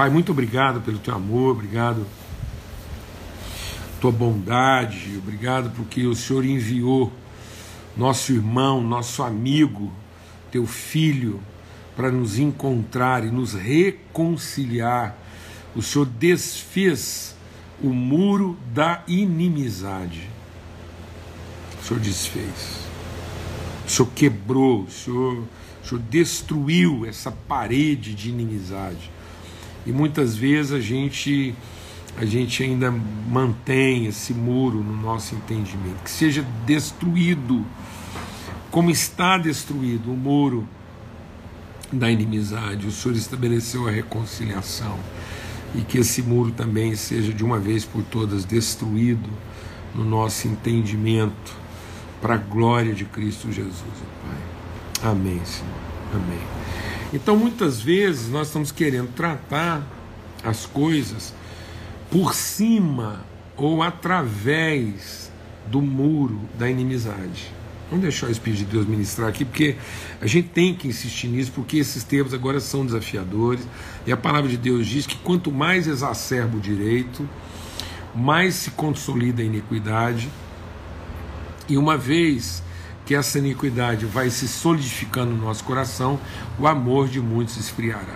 Pai, muito obrigado pelo teu amor, obrigado tua bondade, obrigado porque o Senhor enviou nosso irmão, nosso amigo, teu filho, para nos encontrar e nos reconciliar. O Senhor desfez o muro da inimizade. O Senhor desfez. O Senhor quebrou, o Senhor, o Senhor destruiu essa parede de inimizade. E muitas vezes a gente a gente ainda mantém esse muro no nosso entendimento, que seja destruído, como está destruído o muro da inimizade. O Senhor estabeleceu a reconciliação e que esse muro também seja de uma vez por todas destruído no nosso entendimento, para a glória de Cristo Jesus, Pai. Amém, Senhor. Amém. Então, muitas vezes nós estamos querendo tratar as coisas por cima ou através do muro da inimizade. Vamos deixar o Espírito de Deus ministrar aqui, porque a gente tem que insistir nisso, porque esses tempos agora são desafiadores, e a palavra de Deus diz que quanto mais exacerba o direito, mais se consolida a iniquidade, e uma vez que essa iniquidade vai se solidificando no nosso coração, o amor de muitos esfriará.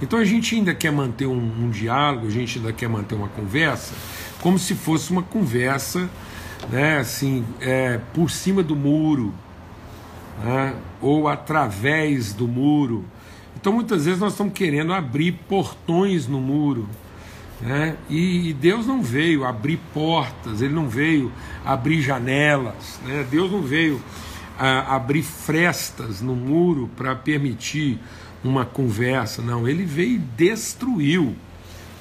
Então a gente ainda quer manter um, um diálogo, a gente ainda quer manter uma conversa, como se fosse uma conversa, né, assim, é, por cima do muro, né, ou através do muro. Então muitas vezes nós estamos querendo abrir portões no muro. Né? E, Deus não veio abrir portas, Ele não veio abrir janelas, né? Deus não veio a, abrir frestas no muro para permitir uma conversa, não, ele veio e destruiu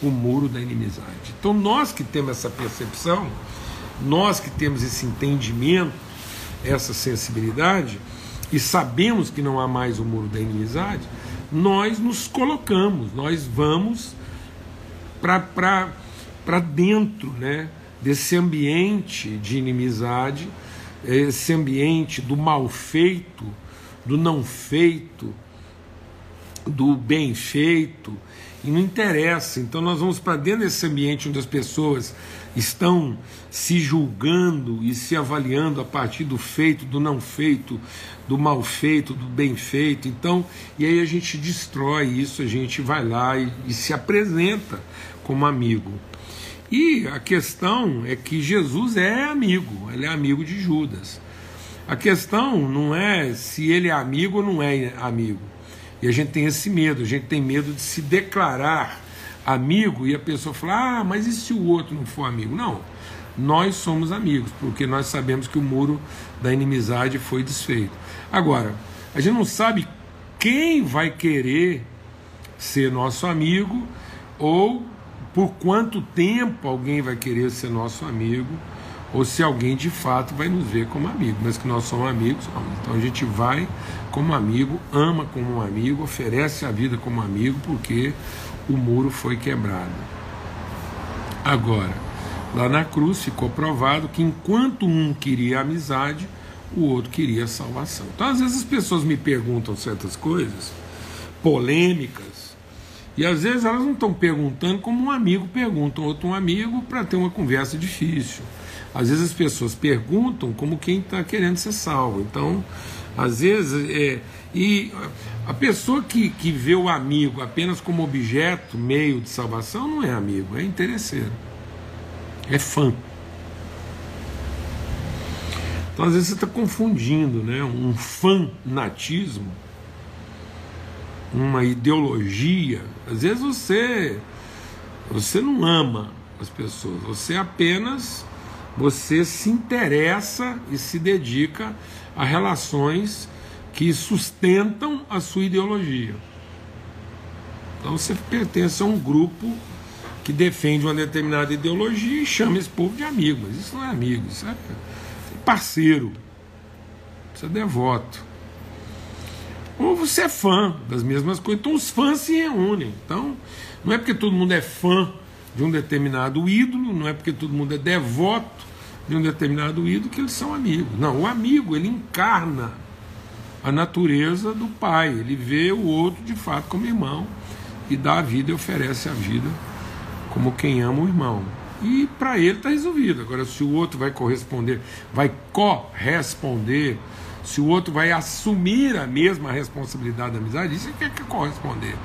o muro da inimizade. Então, nós que temos essa percepção, nós que temos esse entendimento, essa sensibilidade, e sabemos que não há mais o muro da inimizade, nós nos colocamos, nós vamos para dentro né, desse ambiente de inimizade, esse ambiente do mal feito, do não feito, do bem feito, e não interessa. Então nós vamos para dentro desse ambiente onde as pessoas estão se julgando e se avaliando a partir do feito, do não feito, do mal feito, do bem feito. Então, e aí a gente destrói isso, a gente vai lá e, e se apresenta como amigo. E a questão é que Jesus é amigo, ele é amigo de Judas. A questão não é se ele é amigo ou não é amigo. E a gente tem esse medo, a gente tem medo de se declarar amigo e a pessoa falar: ah, mas e se o outro não for amigo? Não, nós somos amigos, porque nós sabemos que o muro da inimizade foi desfeito. Agora, a gente não sabe quem vai querer ser nosso amigo ou por quanto tempo alguém vai querer ser nosso amigo ou se alguém de fato vai nos ver como amigo, mas que nós somos amigos, então a gente vai como amigo, ama como um amigo, oferece a vida como amigo, porque o muro foi quebrado. Agora, lá na cruz ficou provado que enquanto um queria amizade, o outro queria salvação. Então, às vezes as pessoas me perguntam certas coisas polêmicas, e às vezes elas não estão perguntando como um amigo pergunta, outro um amigo para ter uma conversa difícil. Às vezes as pessoas perguntam como quem está querendo ser salvo. Então, às vezes, é, e a pessoa que, que vê o amigo apenas como objeto, meio de salvação, não é amigo, é interesseiro, é fã. Então, às vezes, você está confundindo né, um fanatismo, uma ideologia. Às vezes, você, você não ama as pessoas, você apenas você se interessa e se dedica a relações que sustentam a sua ideologia. Então você pertence a um grupo que defende uma determinada ideologia e chama esse povo de amigo. Mas isso não é amigo, isso é parceiro, isso é devoto. Ou você é fã das mesmas coisas. Então os fãs se reúnem. Então não é porque todo mundo é fã de um determinado ídolo, não é porque todo mundo é devoto de um determinado ídolo que eles são amigos. Não, o amigo ele encarna a natureza do pai, ele vê o outro de fato como irmão e dá a vida e oferece a vida como quem ama o irmão. E para ele está resolvido. Agora, se o outro vai corresponder, vai corresponder, se o outro vai assumir a mesma responsabilidade da amizade, isso é que é, que corresponder.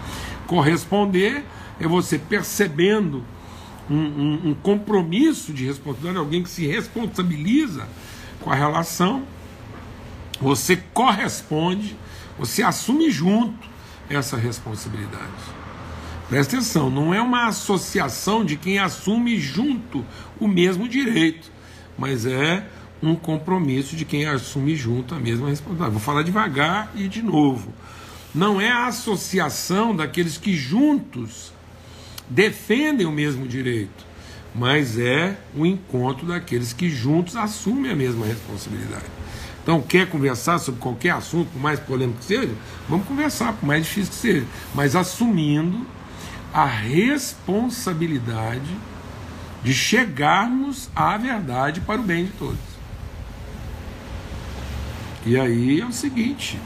Corresponder é você percebendo um, um, um compromisso de responsabilidade, alguém que se responsabiliza com a relação, você corresponde, você assume junto essa responsabilidade. Presta atenção, não é uma associação de quem assume junto o mesmo direito, mas é um compromisso de quem assume junto a mesma responsabilidade. Vou falar devagar e de novo. Não é a associação daqueles que juntos defendem o mesmo direito, mas é o encontro daqueles que juntos assumem a mesma responsabilidade. Então, quer conversar sobre qualquer assunto, por mais polêmico que seja? Vamos conversar, por mais difícil que seja, mas assumindo a responsabilidade de chegarmos à verdade para o bem de todos. E aí é o seguinte: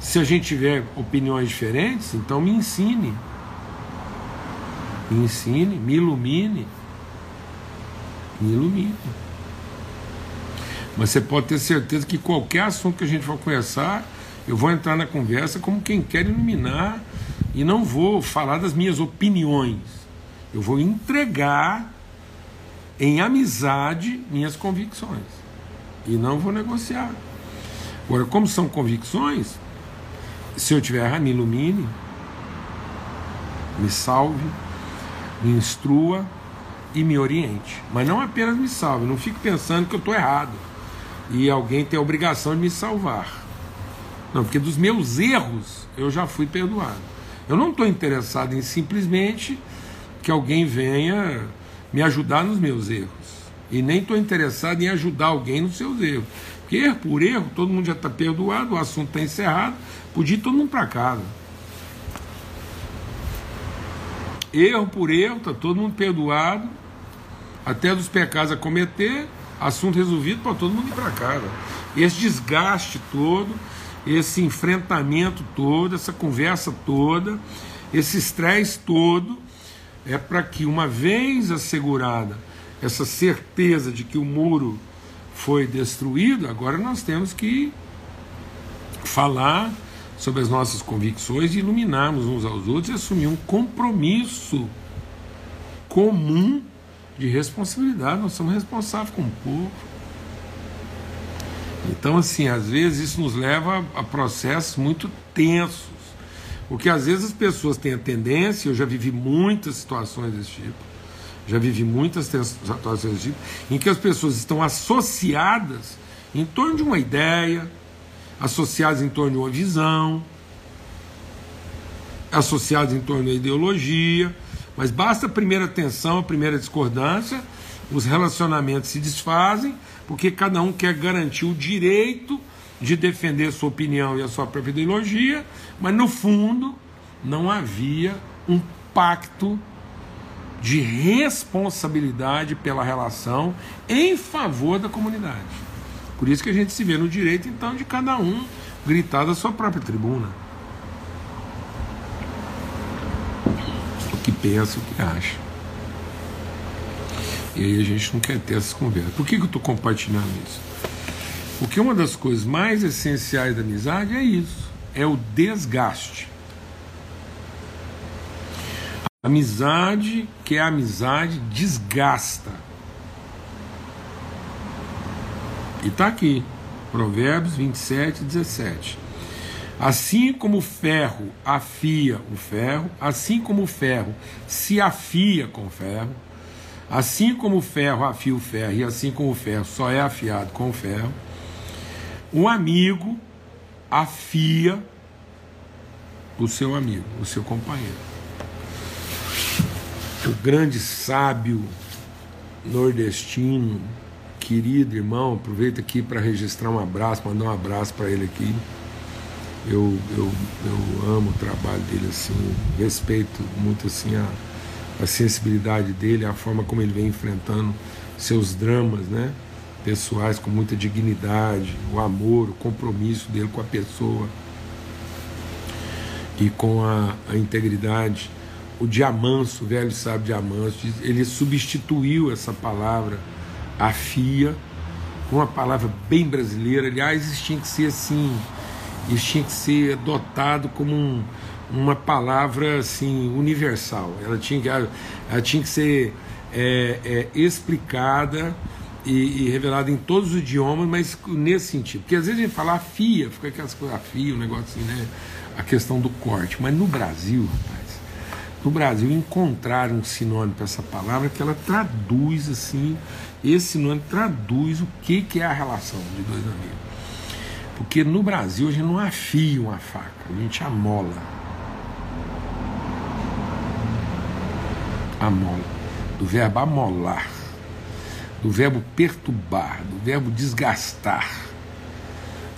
se a gente tiver opiniões diferentes, então me ensine. Me ensine, me ilumine. Me ilumine. Mas você pode ter certeza que qualquer assunto que a gente for conversar, eu vou entrar na conversa como quem quer iluminar e não vou falar das minhas opiniões. Eu vou entregar em amizade minhas convicções. E não vou negociar. Agora, como são convicções, se eu tiver errado, me ilumine, me salve, me instrua e me oriente. Mas não apenas me salve, não fique pensando que eu estou errado e alguém tem a obrigação de me salvar. Não, porque dos meus erros eu já fui perdoado. Eu não estou interessado em simplesmente que alguém venha me ajudar nos meus erros. E nem estou interessado em ajudar alguém nos seus erros. Porque erro por erro, todo mundo já está perdoado, o assunto está encerrado, podia ir todo mundo para casa. Erro por erro, está todo mundo perdoado, até dos pecados a cometer, assunto resolvido para todo mundo ir para casa. Esse desgaste todo esse enfrentamento todo, essa conversa toda, esse estresse todo, é para que, uma vez assegurada essa certeza de que o muro foi destruído, agora nós temos que falar sobre as nossas convicções e iluminarmos uns aos outros e assumir um compromisso comum de responsabilidade. Nós somos responsáveis com o povo. Então, assim, às vezes isso nos leva a processos muito tensos, porque às vezes as pessoas têm a tendência, eu já vivi muitas situações desse tipo, já vivi muitas situações desse tipo, em que as pessoas estão associadas em torno de uma ideia, associadas em torno de uma visão, associadas em torno da ideologia, mas basta a primeira tensão, a primeira discordância, os relacionamentos se desfazem porque cada um quer garantir o direito de defender a sua opinião e a sua própria ideologia, mas no fundo não havia um pacto de responsabilidade pela relação em favor da comunidade. Por isso que a gente se vê no direito, então, de cada um gritar da sua própria tribuna. O que pensa, o que acha. E aí a gente não quer ter essas conversas. Por que, que eu estou compartilhando isso? Porque uma das coisas mais essenciais da amizade é isso: é o desgaste. Amizade, que é amizade, desgasta. E está aqui, Provérbios 27, 17. Assim como o ferro afia o ferro, assim como o ferro se afia com o ferro, Assim como o ferro afia o ferro, e assim como o ferro só é afiado com o ferro, um amigo afia o seu amigo, o seu companheiro. O grande sábio nordestino, querido irmão, aproveita aqui para registrar um abraço, mandar um abraço para ele aqui. Eu, eu, eu amo o trabalho dele assim, respeito muito assim a a sensibilidade dele, a forma como ele vem enfrentando seus dramas, né? Pessoais com muita dignidade, o amor, o compromisso dele com a pessoa. e com a, a integridade. O Diamanso, o velho sábio Diamanso, ele substituiu essa palavra afia com uma palavra bem brasileira. Aliás, isso tinha que ser assim, isso tinha que ser adotado como um, uma palavra assim universal. Ela tinha que, ela tinha que ser é, é, explicada e, e, revelada em todos os idiomas, mas nesse sentido. Porque às vezes a gente fala afia, fica aquelas coisas afia, um negócio assim, né? A questão do corte. Mas no Brasil, rapaz, no Brasil encontrar um sinônimo para essa palavra que ela traduz assim, esse sinônimo traduz o que, que é a relação de dois amigos. Porque no Brasil a gente não afia uma faca, a gente amola. Amola. Do verbo amolar do verbo perturbar, do verbo desgastar,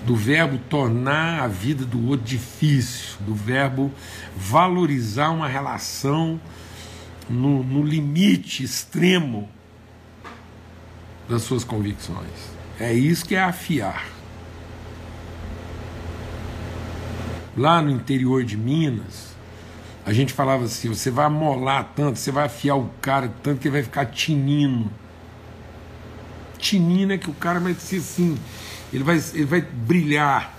do verbo tornar a vida do outro difícil, do verbo valorizar uma relação no, no limite extremo das suas convicções. É isso que é afiar. Lá no interior de Minas, a gente falava assim: você vai amolar tanto, você vai afiar o cara tanto que ele vai ficar tinindo tinina que o cara vai ser assim, ele vai, ele vai brilhar,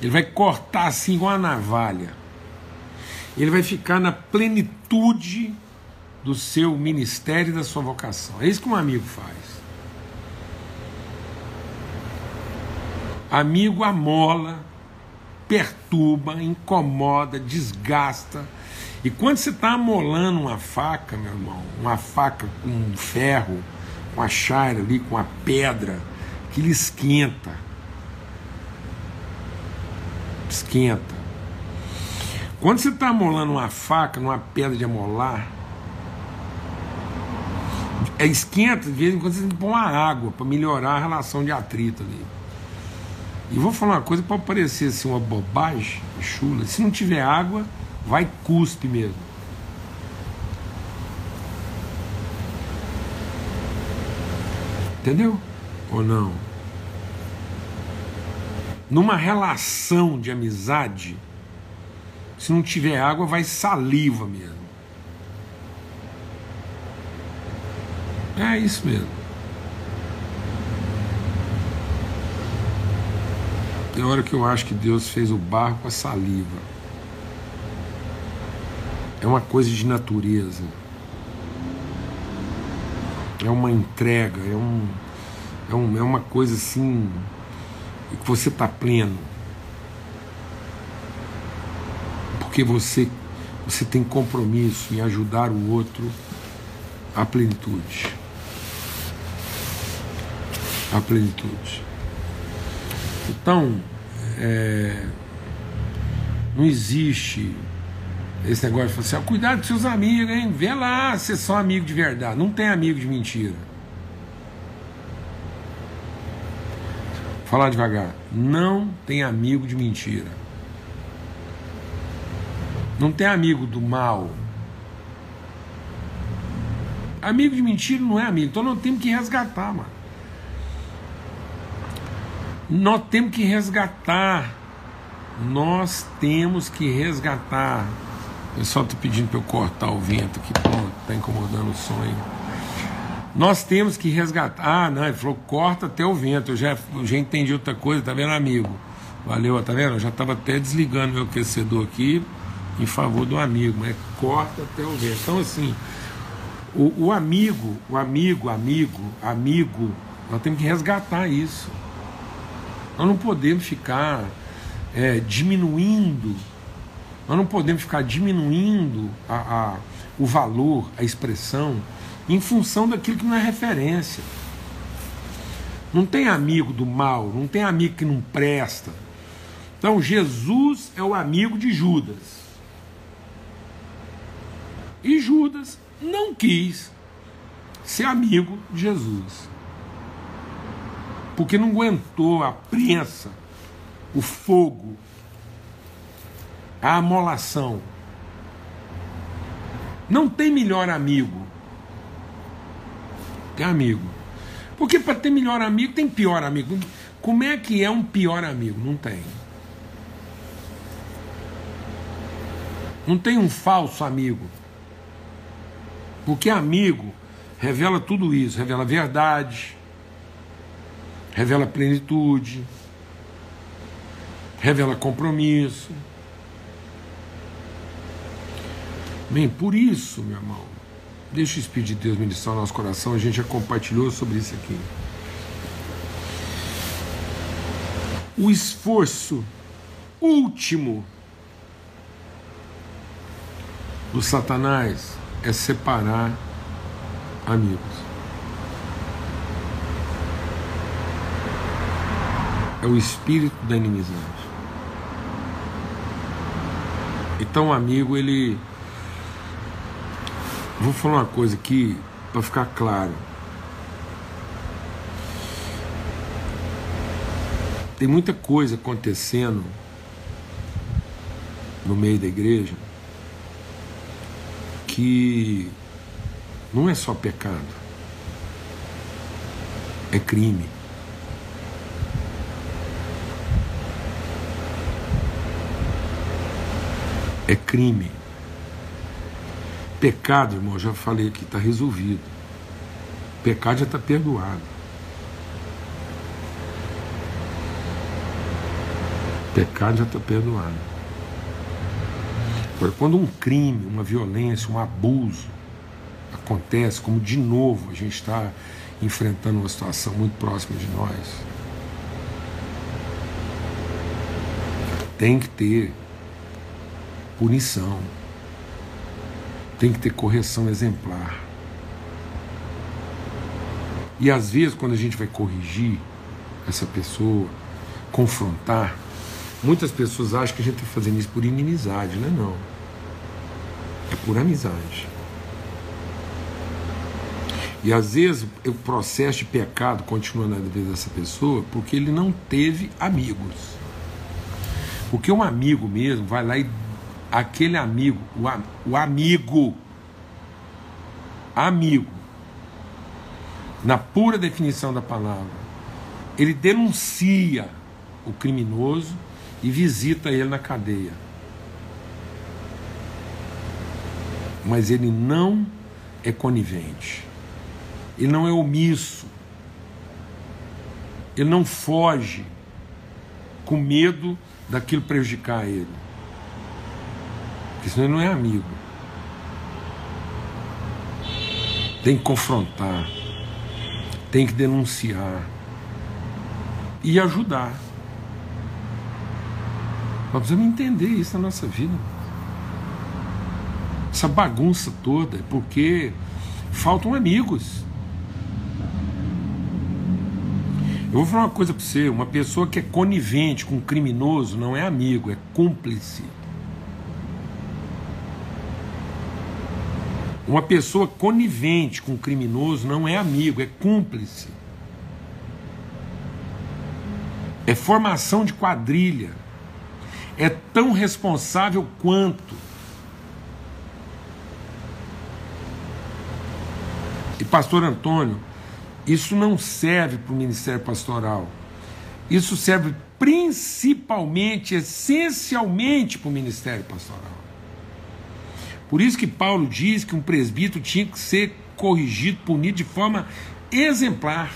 ele vai cortar assim com a navalha, ele vai ficar na plenitude do seu ministério e da sua vocação. É isso que um amigo faz. Amigo amola, perturba, incomoda, desgasta. E quando você está amolando uma faca, meu irmão, uma faca com ferro, com a chaira ali, com a pedra, ele esquenta. Esquenta. Quando você está amolando uma faca numa pedra de amolar, é esquenta, de vez em quando você tem que pôr uma água para melhorar a relação de atrito ali. E vou falar uma coisa pode parecer assim, uma bobagem, chula. Se não tiver água, vai cuspe mesmo. Entendeu? Ou não? Numa relação de amizade, se não tiver água, vai saliva mesmo. É isso mesmo. Tem hora que eu acho que Deus fez o barro com a saliva. É uma coisa de natureza é uma entrega, é, um, é, um, é uma coisa assim que você está pleno. Porque você, você tem compromisso em ajudar o outro à plenitude. À plenitude. Então, é, não existe esse negócio de assim, ah, cuidado com seus amigos, hein? Vê lá se são amigos de verdade. Não tem amigo de mentira. Falar devagar. Não tem amigo de mentira. Não tem amigo do mal. Amigo de mentira não é amigo. Então nós temos que resgatar, mano. Nós temos que resgatar. Nós temos que resgatar eu só estou pedindo para eu cortar o vento aqui, está incomodando o sonho. Nós temos que resgatar. Ah, não, ele falou, corta até o vento. Eu já, eu já entendi outra coisa, tá vendo, amigo? Valeu, tá vendo? Eu já estava até desligando meu aquecedor aqui em favor do amigo, mas corta até o vento. Então, assim, o, o amigo, o amigo, amigo, amigo, nós temos que resgatar isso. Nós não podemos ficar é, diminuindo nós não podemos ficar diminuindo a, a, o valor, a expressão, em função daquilo que não é referência. Não tem amigo do mal, não tem amigo que não presta. Então Jesus é o amigo de Judas. E Judas não quis ser amigo de Jesus. Porque não aguentou a prensa, o fogo, a amolação. Não tem melhor amigo. Amigo. Porque para ter melhor amigo tem pior amigo. Como é que é um pior amigo? Não tem. Não tem um falso amigo. Porque amigo revela tudo isso, revela verdade, revela plenitude, revela compromisso. Bem, por isso, meu irmão, deixa o Espírito de Deus ministrar o nosso coração, a gente já compartilhou sobre isso aqui. O esforço último do Satanás é separar amigos. É o espírito da inimizade. Então, o amigo, ele. Vou falar uma coisa aqui para ficar claro. Tem muita coisa acontecendo no meio da igreja que não é só pecado, é crime. É crime. Pecado, irmão, já falei aqui, está resolvido. Pecado já está perdoado. Pecado já está perdoado. Agora, quando um crime, uma violência, um abuso acontece, como de novo a gente está enfrentando uma situação muito próxima de nós, tem que ter punição, tem que ter correção exemplar. E às vezes, quando a gente vai corrigir essa pessoa, confrontar, Muitas pessoas acham que a gente está fazendo isso por inimizade, não é não. É por amizade. E às vezes o processo de pecado continua na vida dessa pessoa porque ele não teve amigos. Porque um amigo mesmo vai lá e aquele amigo, o, o amigo, amigo, na pura definição da palavra, ele denuncia o criminoso e visita ele na cadeia. Mas ele não é conivente, ele não é omisso, ele não foge com medo daquilo prejudicar ele. Porque senão ele não é amigo. Tem que confrontar, tem que denunciar e ajudar. Nós precisamos entender isso na nossa vida. Essa bagunça toda é porque faltam amigos. Eu vou falar uma coisa para você: uma pessoa que é conivente com um criminoso não é amigo, é cúmplice. Uma pessoa conivente com um criminoso não é amigo, é cúmplice. É formação de quadrilha é tão responsável quanto. E pastor Antônio, isso não serve para o ministério pastoral. Isso serve principalmente, essencialmente para o ministério pastoral. Por isso que Paulo diz que um presbítero tinha que ser corrigido, punido de forma exemplar.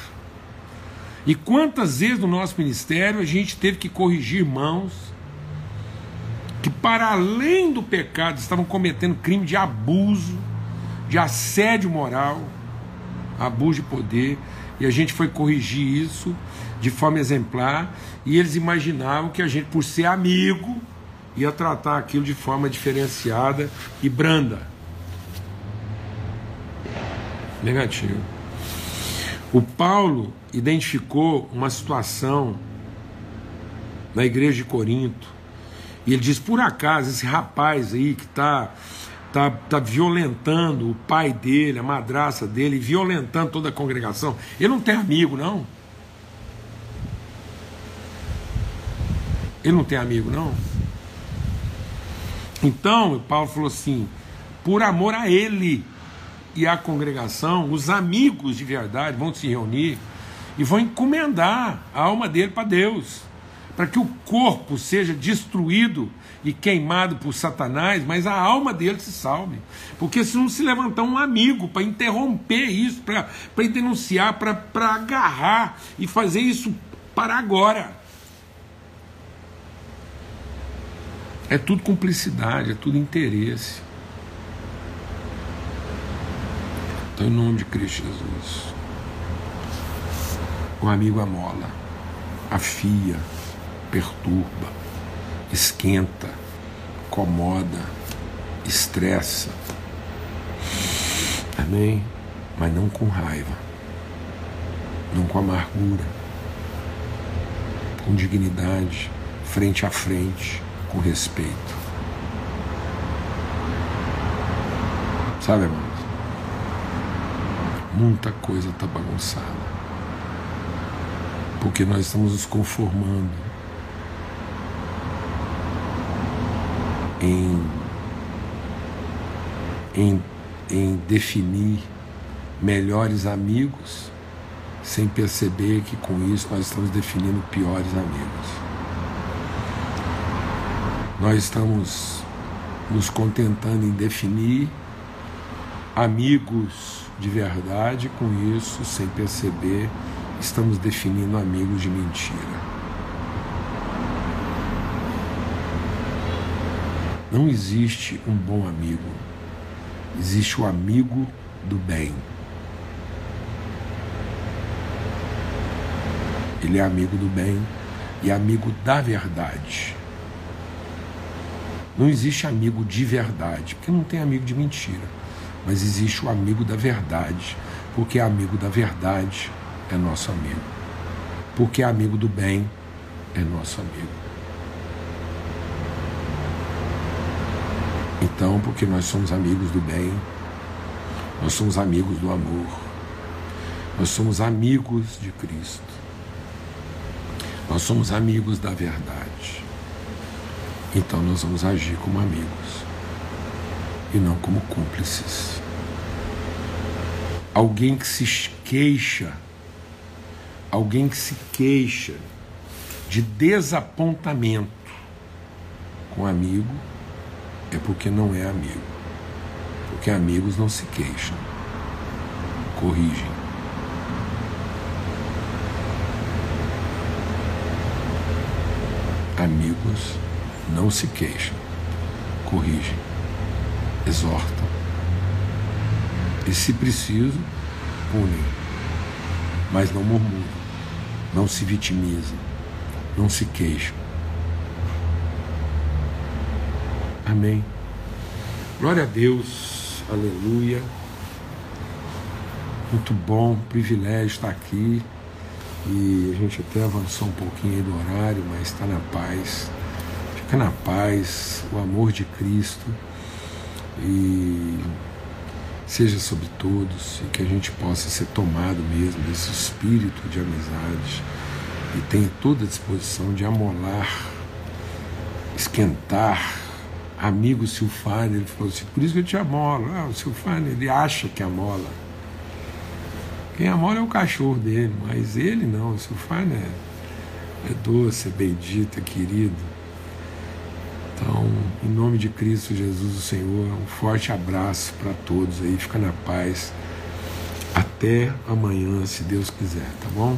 E quantas vezes no nosso ministério a gente teve que corrigir irmãos que, para além do pecado, estavam cometendo crime de abuso, de assédio moral, abuso de poder, e a gente foi corrigir isso de forma exemplar, e eles imaginavam que a gente, por ser amigo, ia tratar aquilo de forma diferenciada e branda. Negativo. O Paulo identificou uma situação na igreja de Corinto e ele diz: por acaso esse rapaz aí que está tá, tá violentando o pai dele, a madraça dele, violentando toda a congregação, ele não tem amigo, não? Ele não tem amigo, não? Então, Paulo falou assim: por amor a ele e à congregação, os amigos de verdade vão se reunir e vão encomendar a alma dele para Deus para que o corpo seja destruído e queimado por Satanás, mas a alma dele se salve. Porque se não se levantar um amigo para interromper isso, para denunciar, para agarrar e fazer isso para agora. É tudo cumplicidade, é tudo interesse. Então, em nome de Cristo Jesus, o amigo amola, afia, perturba, esquenta, incomoda, estressa. Amém? Mas não com raiva, não com amargura, com dignidade, frente a frente, com respeito. Sabe, irmãos? Muita coisa está bagunçada. Porque nós estamos nos conformando em, em, em definir melhores amigos sem perceber que com isso nós estamos definindo piores amigos. Nós estamos nos contentando em definir amigos de verdade, com isso, sem perceber, estamos definindo amigos de mentira. Não existe um bom amigo, existe o amigo do bem. Ele é amigo do bem e amigo da verdade. Não existe amigo de verdade, porque não tem amigo de mentira. Mas existe o amigo da verdade, porque amigo da verdade é nosso amigo. Porque amigo do bem é nosso amigo. Então, porque nós somos amigos do bem, nós somos amigos do amor, nós somos amigos de Cristo, nós somos amigos da verdade. Então, nós vamos agir como amigos e não como cúmplices. Alguém que se queixa, alguém que se queixa de desapontamento com amigo é porque não é amigo. Porque amigos não se queixam, corrigem. Amigos não se queixam, corrigem, exortam. E se preciso, punem. Mas não murmuram, não se vitimizam, não se queixam Amém. Glória a Deus, aleluia. Muito bom, privilégio estar aqui. E a gente até avançou um pouquinho aí do horário, mas está na paz. Fica na paz, o amor de Cristo. E seja sobre todos e que a gente possa ser tomado mesmo desse espírito de amizade e tenha toda a disposição de amolar, esquentar, amigo Silfane, ele falou assim, por isso que eu te amolo. Ah, o Silfane, ele acha que amola. Quem amola é o cachorro dele, mas ele não, o Silfane é, é doce, é bendito, é querido. Então, em nome de Cristo Jesus, o Senhor, um forte abraço para todos aí, fica na paz. Até amanhã, se Deus quiser, tá bom?